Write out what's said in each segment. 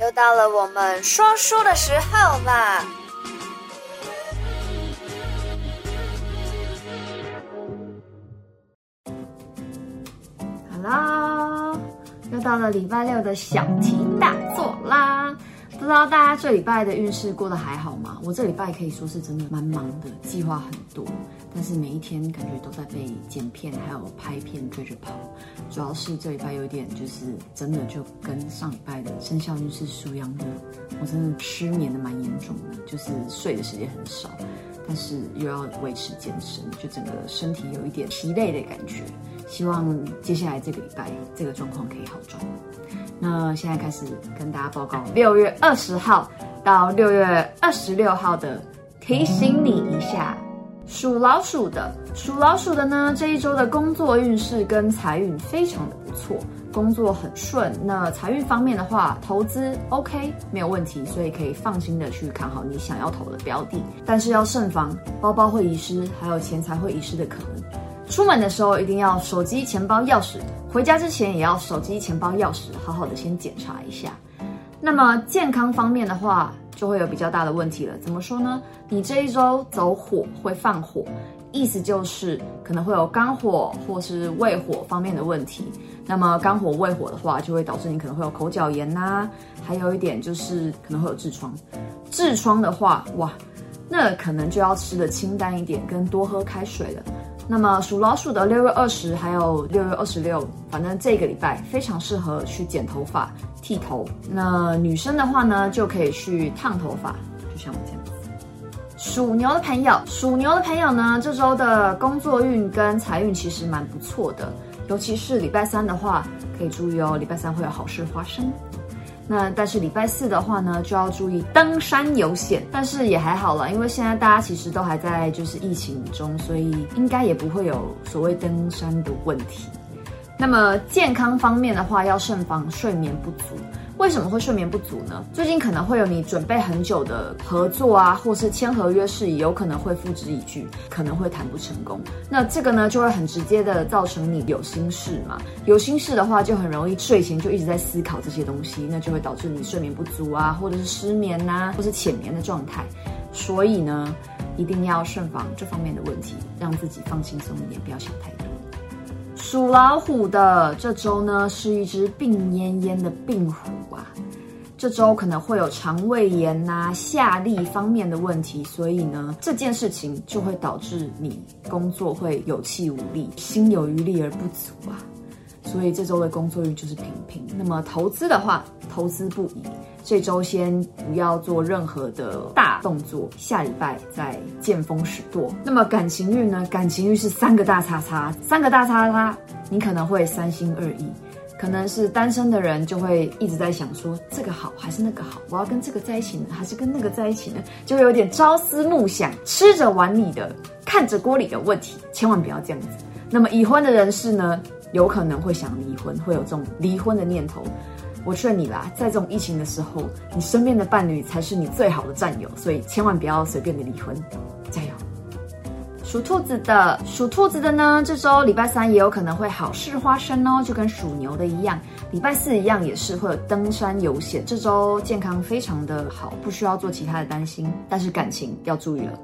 又到了我们说书的时候啦好啦又到了礼拜六的小题大做啦！不知道大家这礼拜的运势过得还好吗？我这礼拜可以说是真的蛮忙的，计划很多，但是每一天感觉都在被剪片还有拍片追着跑。主要是这礼拜有点就是真的就跟上礼拜的生肖运势书一样的，我真的失眠的蛮严重的，就是睡的时间很少，但是又要维持健身，就整个身体有一点疲累的感觉。希望接下来这个礼拜这个状况可以好转。那现在开始跟大家报告六月二十号到六月二十六号的，提醒你一下，属老鼠的，属老鼠的呢，这一周的工作运势跟财运非常的不错，工作很顺。那财运方面的话，投资 OK 没有问题，所以可以放心的去看好你想要投的标的，但是要慎防包包会遗失，还有钱财会遗失的可能。出门的时候一定要手机、钱包、钥匙；回家之前也要手机、钱包、钥匙，好好的先检查一下。那么健康方面的话，就会有比较大的问题了。怎么说呢？你这一周走火会犯火，意思就是可能会有肝火或是胃火方面的问题。那么肝火、胃火的话，就会导致你可能会有口角炎呐、啊，还有一点就是可能会有痔疮。痔疮的话，哇，那可能就要吃的清淡一点，跟多喝开水了。那么属老鼠的六月二十还有六月二十六，反正这个礼拜非常适合去剪头发、剃头。那女生的话呢，就可以去烫头发，就像我这样。属牛的朋友，属牛的朋友呢，这周的工作运跟财运其实蛮不错的，尤其是礼拜三的话，可以注意哦，礼拜三会有好事发生。那但是礼拜四的话呢，就要注意登山有险，但是也还好了，因为现在大家其实都还在就是疫情中，所以应该也不会有所谓登山的问题。那么健康方面的话，要慎防睡眠不足。为什么会睡眠不足呢？最近可能会有你准备很久的合作啊，或是签合约事宜，有可能会付之一炬，可能会谈不成功。那这个呢，就会很直接的造成你有心事嘛。有心事的话，就很容易睡前就一直在思考这些东西，那就会导致你睡眠不足啊，或者是失眠呐、或是浅眠的状态。所以呢，一定要慎防这方面的问题，让自己放轻松一点，不要想太多。属老虎的这周呢，是一只病恹恹的病虎啊。这周可能会有肠胃炎呐、下痢方面的问题，所以呢，这件事情就会导致你工作会有气无力、心有余力而不足啊。所以这周的工作运就是平平。那么投资的话，投资不宜。这周先不要做任何的大动作，下礼拜再见风使舵。那么感情运呢？感情运是三个大叉叉，三个大叉叉，你可能会三心二意，可能是单身的人就会一直在想说这个好还是那个好，我要跟这个在一起呢，还是跟那个在一起呢？就会有点朝思暮想，吃着碗里的，看着锅里的问题，千万不要这样子。那么已婚的人士呢，有可能会想离婚，会有这种离婚的念头。我劝你啦，在这种疫情的时候，你身边的伴侣才是你最好的战友，所以千万不要随便的离婚，加油！属兔子的，属兔子的呢，这周礼拜三也有可能会好事发生哦，就跟属牛的一样，礼拜四一样也是会有登山游险。这周健康非常的好，不需要做其他的担心，但是感情要注意了，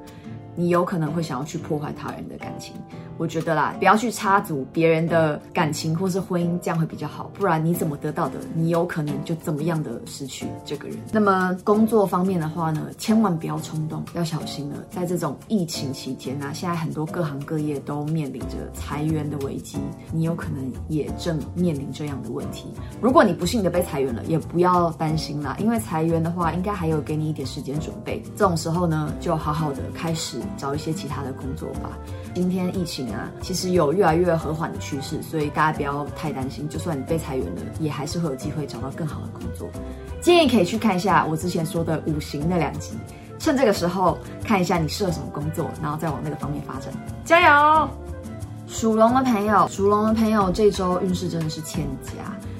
你有可能会想要去破坏他人的感情。我觉得啦，不要去插足别人的感情或是婚姻，这样会比较好。不然你怎么得到的，你有可能就怎么样的失去这个人。那么工作方面的话呢，千万不要冲动，要小心了。在这种疫情期间呢、啊，现在很多各行各业都面临着裁员的危机，你有可能也正面临这样的问题。如果你不幸的被裁员了，也不要担心啦，因为裁员的话，应该还有给你一点时间准备。这种时候呢，就好好的开始找一些其他的工作吧。今天疫情啊，其实有越来越和缓的趋势，所以大家不要太担心。就算你被裁员了，也还是会有机会找到更好的工作。建议可以去看一下我之前说的五行那两集，趁这个时候看一下你适合什么工作，然后再往那个方面发展。加油！属龙的朋友，属龙的朋友，这周运势真的是欠佳，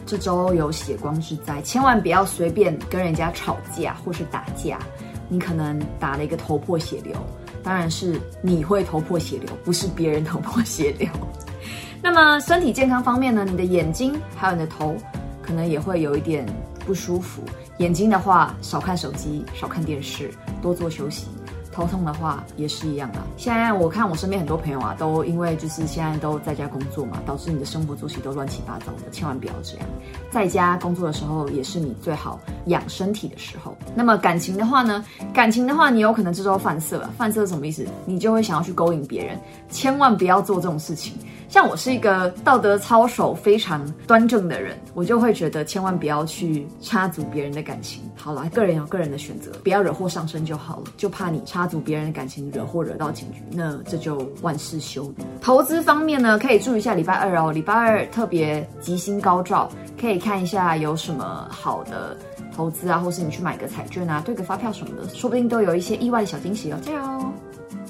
这周有血光之灾，千万不要随便跟人家吵架或是打架，你可能打了一个头破血流。当然是你会头破血流，不是别人头破血流。那么身体健康方面呢？你的眼睛还有你的头，可能也会有一点不舒服。眼睛的话，少看手机，少看电视，多做休息。头痛的话也是一样啊。现在我看我身边很多朋友啊，都因为就是现在都在家工作嘛，导致你的生活作息都乱七八糟的，千万不要这样。在家工作的时候，也是你最好养身体的时候。那么感情的话呢？感情的话，你有可能这周犯色了。犯色是什么意思？你就会想要去勾引别人，千万不要做这种事情。像我是一个道德操守非常端正的人，我就会觉得千万不要去插足别人的感情。好了，个人有个人的选择，不要惹祸上身就好了。就怕你插足别人的感情，惹祸惹到警局，那这就万事休矣。投资方面呢，可以注意一下礼拜二哦，礼拜二特别吉星高照，可以看一下有什么好的投资啊，或是你去买个彩券啊，兑个发票什么的，说不定都有一些意外的小惊喜哦。加油！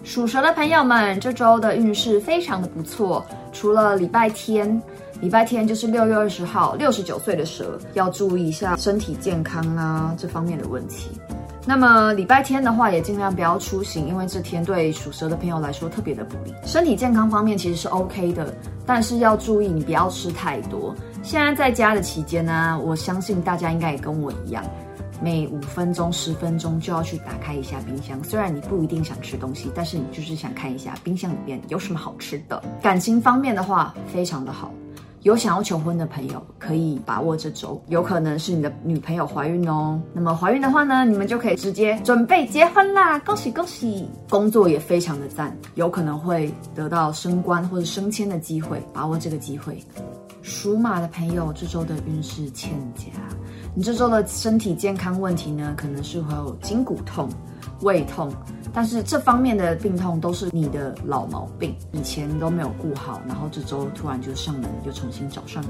属蛇的朋友们，这周的运势非常的不错。除了礼拜天，礼拜天就是六月二十号，六十九岁的蛇要注意一下身体健康啊这方面的问题。那么礼拜天的话，也尽量不要出行，因为这天对属蛇的朋友来说特别的不利。身体健康方面其实是 OK 的，但是要注意你不要吃太多。现在在家的期间呢，我相信大家应该也跟我一样。每五分钟、十分钟就要去打开一下冰箱，虽然你不一定想吃东西，但是你就是想看一下冰箱里面有什么好吃的。感情方面的话，非常的好，有想要求婚的朋友可以把握这周，有可能是你的女朋友怀孕哦。那么怀孕的话呢，你们就可以直接准备结婚啦，恭喜恭喜！工作也非常的赞，有可能会得到升官或者升迁的机会，把握这个机会。属马的朋友，这周的运势欠佳。你这周的身体健康问题呢，可能是会有筋骨痛、胃痛，但是这方面的病痛都是你的老毛病，以前都没有顾好，然后这周突然就上门，就重新找上你。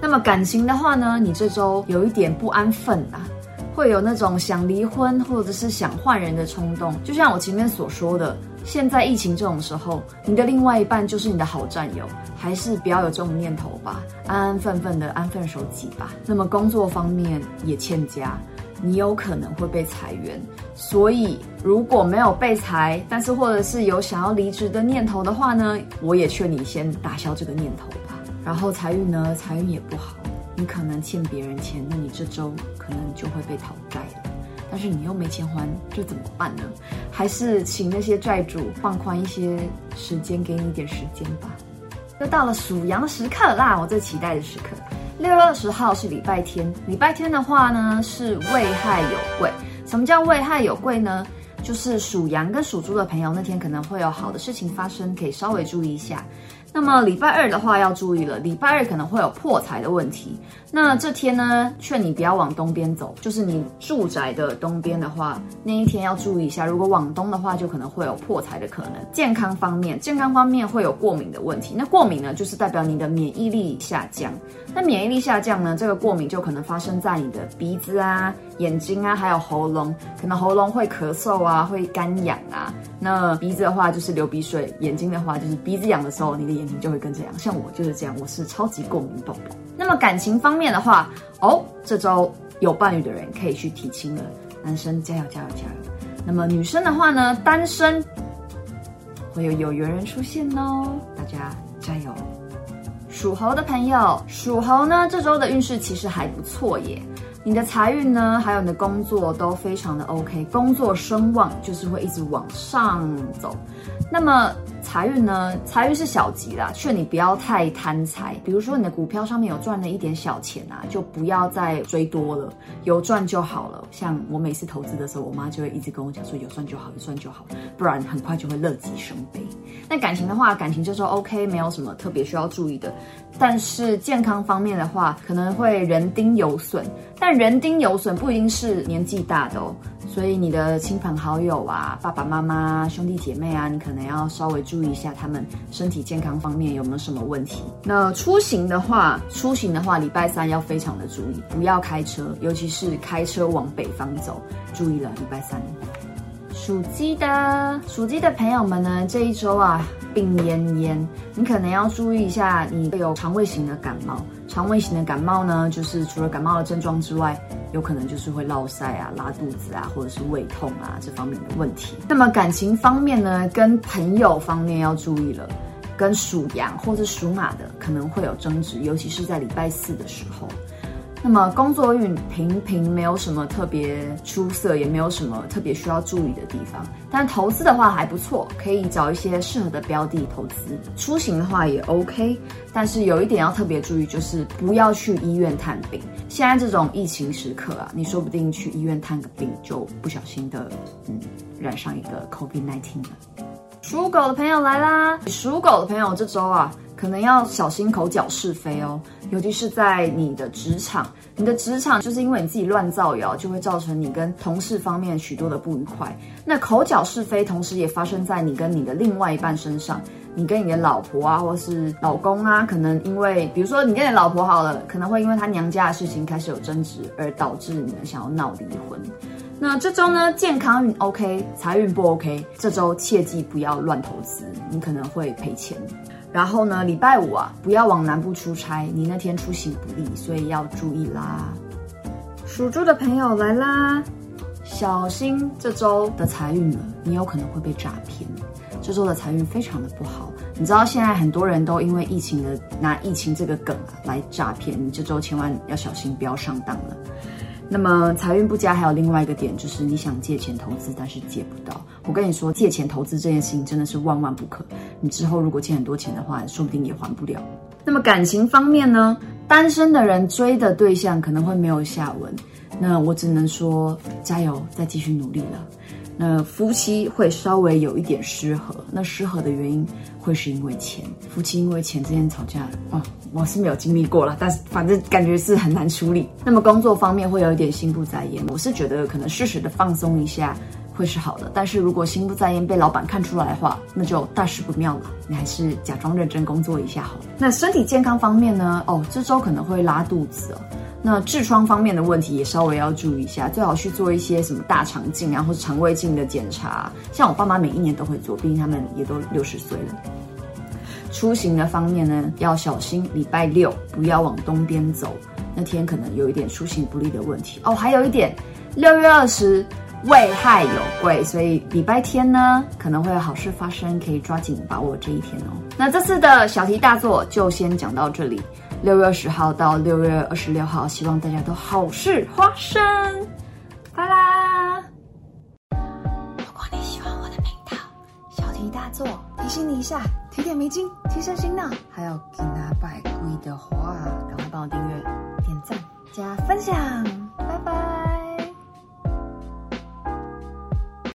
那么感情的话呢，你这周有一点不安分啊，会有那种想离婚或者是想换人的冲动，就像我前面所说的。现在疫情这种时候，你的另外一半就是你的好战友，还是不要有这种念头吧，安安分分的安分守己吧。那么工作方面也欠佳，你有可能会被裁员，所以如果没有被裁，但是或者是有想要离职的念头的话呢，我也劝你先打消这个念头吧。然后财运呢，财运也不好，你可能欠别人钱，那你这周可能就会被讨债了。但是你又没钱还，这怎么办呢？还是请那些债主放宽一些时间，给你一点时间吧。又到了属羊的时刻啦，我最期待的时刻。六月二十号是礼拜天，礼拜天的话呢是未亥有贵。什么叫未亥有贵呢？就是属羊跟属猪的朋友那天可能会有好的事情发生，可以稍微注意一下。那么礼拜二的话要注意了，礼拜二可能会有破财的问题。那这天呢，劝你不要往东边走，就是你住宅的东边的话，那一天要注意一下。如果往东的话，就可能会有破财的可能。健康方面，健康方面会有过敏的问题。那过敏呢，就是代表你的免疫力下降。那免疫力下降呢，这个过敏就可能发生在你的鼻子啊、眼睛啊，还有喉咙，可能喉咙会咳嗽啊，会干痒啊。那鼻子的话就是流鼻水，眼睛的话就是鼻子痒的时候，你的眼睛就会跟着痒。像我就是这样，我是超级过敏宝宝。那么感情方面的话，哦，这周有伴侣的人可以去提亲了，男生加油加油加油。那么女生的话呢，单身会有有缘人出现哦，大家加油。属猴的朋友，属猴呢，这周的运势其实还不错耶。你的财运呢，还有你的工作都非常的 OK，工作声望就是会一直往上走。那么财运呢？财运是小吉啦，劝你不要太贪财。比如说你的股票上面有赚了一点小钱啊，就不要再追多了，有赚就好了。像我每次投资的时候，我妈就会一直跟我讲说有赚就好，有赚就好，不然很快就会乐极生悲。那感情的话，感情就说 OK，没有什么特别需要注意的。但是健康方面的话，可能会人丁有损，但人丁有损不一定是年纪大的哦。所以你的亲朋好友啊，爸爸妈妈、兄弟姐妹啊，你可能要稍微注意一下他们身体健康方面有没有什么问题。那出行的话，出行的话，礼拜三要非常的注意，不要开车，尤其是开车往北方走，注意了，礼拜三。属鸡的，属鸡的朋友们呢，这一周啊，病恹恹，你可能要注意一下，你有肠胃型的感冒。肠胃型的感冒呢，就是除了感冒的症状之外，有可能就是会落腮啊、拉肚子啊，或者是胃痛啊这方面的问题。那么感情方面呢，跟朋友方面要注意了，跟属羊或者属马的可能会有争执，尤其是在礼拜四的时候。那么工作运平平，没有什么特别出色，也没有什么特别需要注意的地方。但投资的话还不错，可以找一些适合的标的投资。出行的话也 OK，但是有一点要特别注意，就是不要去医院探病。现在这种疫情时刻啊，你说不定去医院探个病，就不小心的嗯染上一个 COVID-19 了。属狗的朋友来啦！属狗的朋友这周啊，可能要小心口角是非哦，尤其是在你的职场。你的职场就是因为你自己乱造谣，就会造成你跟同事方面许多的不愉快。那口角是非，同时也发生在你跟你的另外一半身上。你跟你的老婆啊，或是老公啊，可能因为，比如说你跟你老婆好了，可能会因为她娘家的事情开始有争执，而导致你们想要闹离婚。那这周呢，健康 OK，财运不 OK。这周切记不要乱投资，你可能会赔钱。然后呢，礼拜五啊，不要往南部出差，你那天出行不利，所以要注意啦。属猪的朋友来啦，小心这周的财运了，你有可能会被诈骗。这周的财运非常的不好，你知道现在很多人都因为疫情的拿疫情这个梗啊来诈骗，你这周千万要小心，不要上当了。那么财运不佳，还有另外一个点，就是你想借钱投资，但是借不到。我跟你说，借钱投资这件事情真的是万万不可。你之后如果欠很多钱的话，说不定也还不了。那么感情方面呢，单身的人追的对象可能会没有下文。那我只能说加油，再继续努力了。那夫妻会稍微有一点失和，那失和的原因会是因为钱。夫妻因为钱之间吵架，哦。我是没有经历过了，但是反正感觉是很难处理。那么工作方面会有一点心不在焉，我是觉得可能适时的放松一下会是好的。但是如果心不在焉被老板看出来的话，那就大事不妙了。你还是假装认真工作一下好。那身体健康方面呢？哦，这周可能会拉肚子哦。那痔疮方面的问题也稍微要注意一下，最好去做一些什么大肠镜啊，或者肠胃镜的检查。像我爸妈每一年都会做，毕竟他们也都六十岁了。出行的方面呢，要小心。礼拜六不要往东边走，那天可能有一点出行不利的问题哦。还有一点，六月二十未亥有贵，所以礼拜天呢可能会有好事发生，可以抓紧把握这一天哦。那这次的小题大做就先讲到这里。六月二十号到六月二十六号，希望大家都好事发生。拜啦！如果你喜欢我的频道，小题大做提醒你一下。提点迷津，提升心脑。还有给拿百贵的话，赶快帮我订阅、点赞、加分享，拜拜。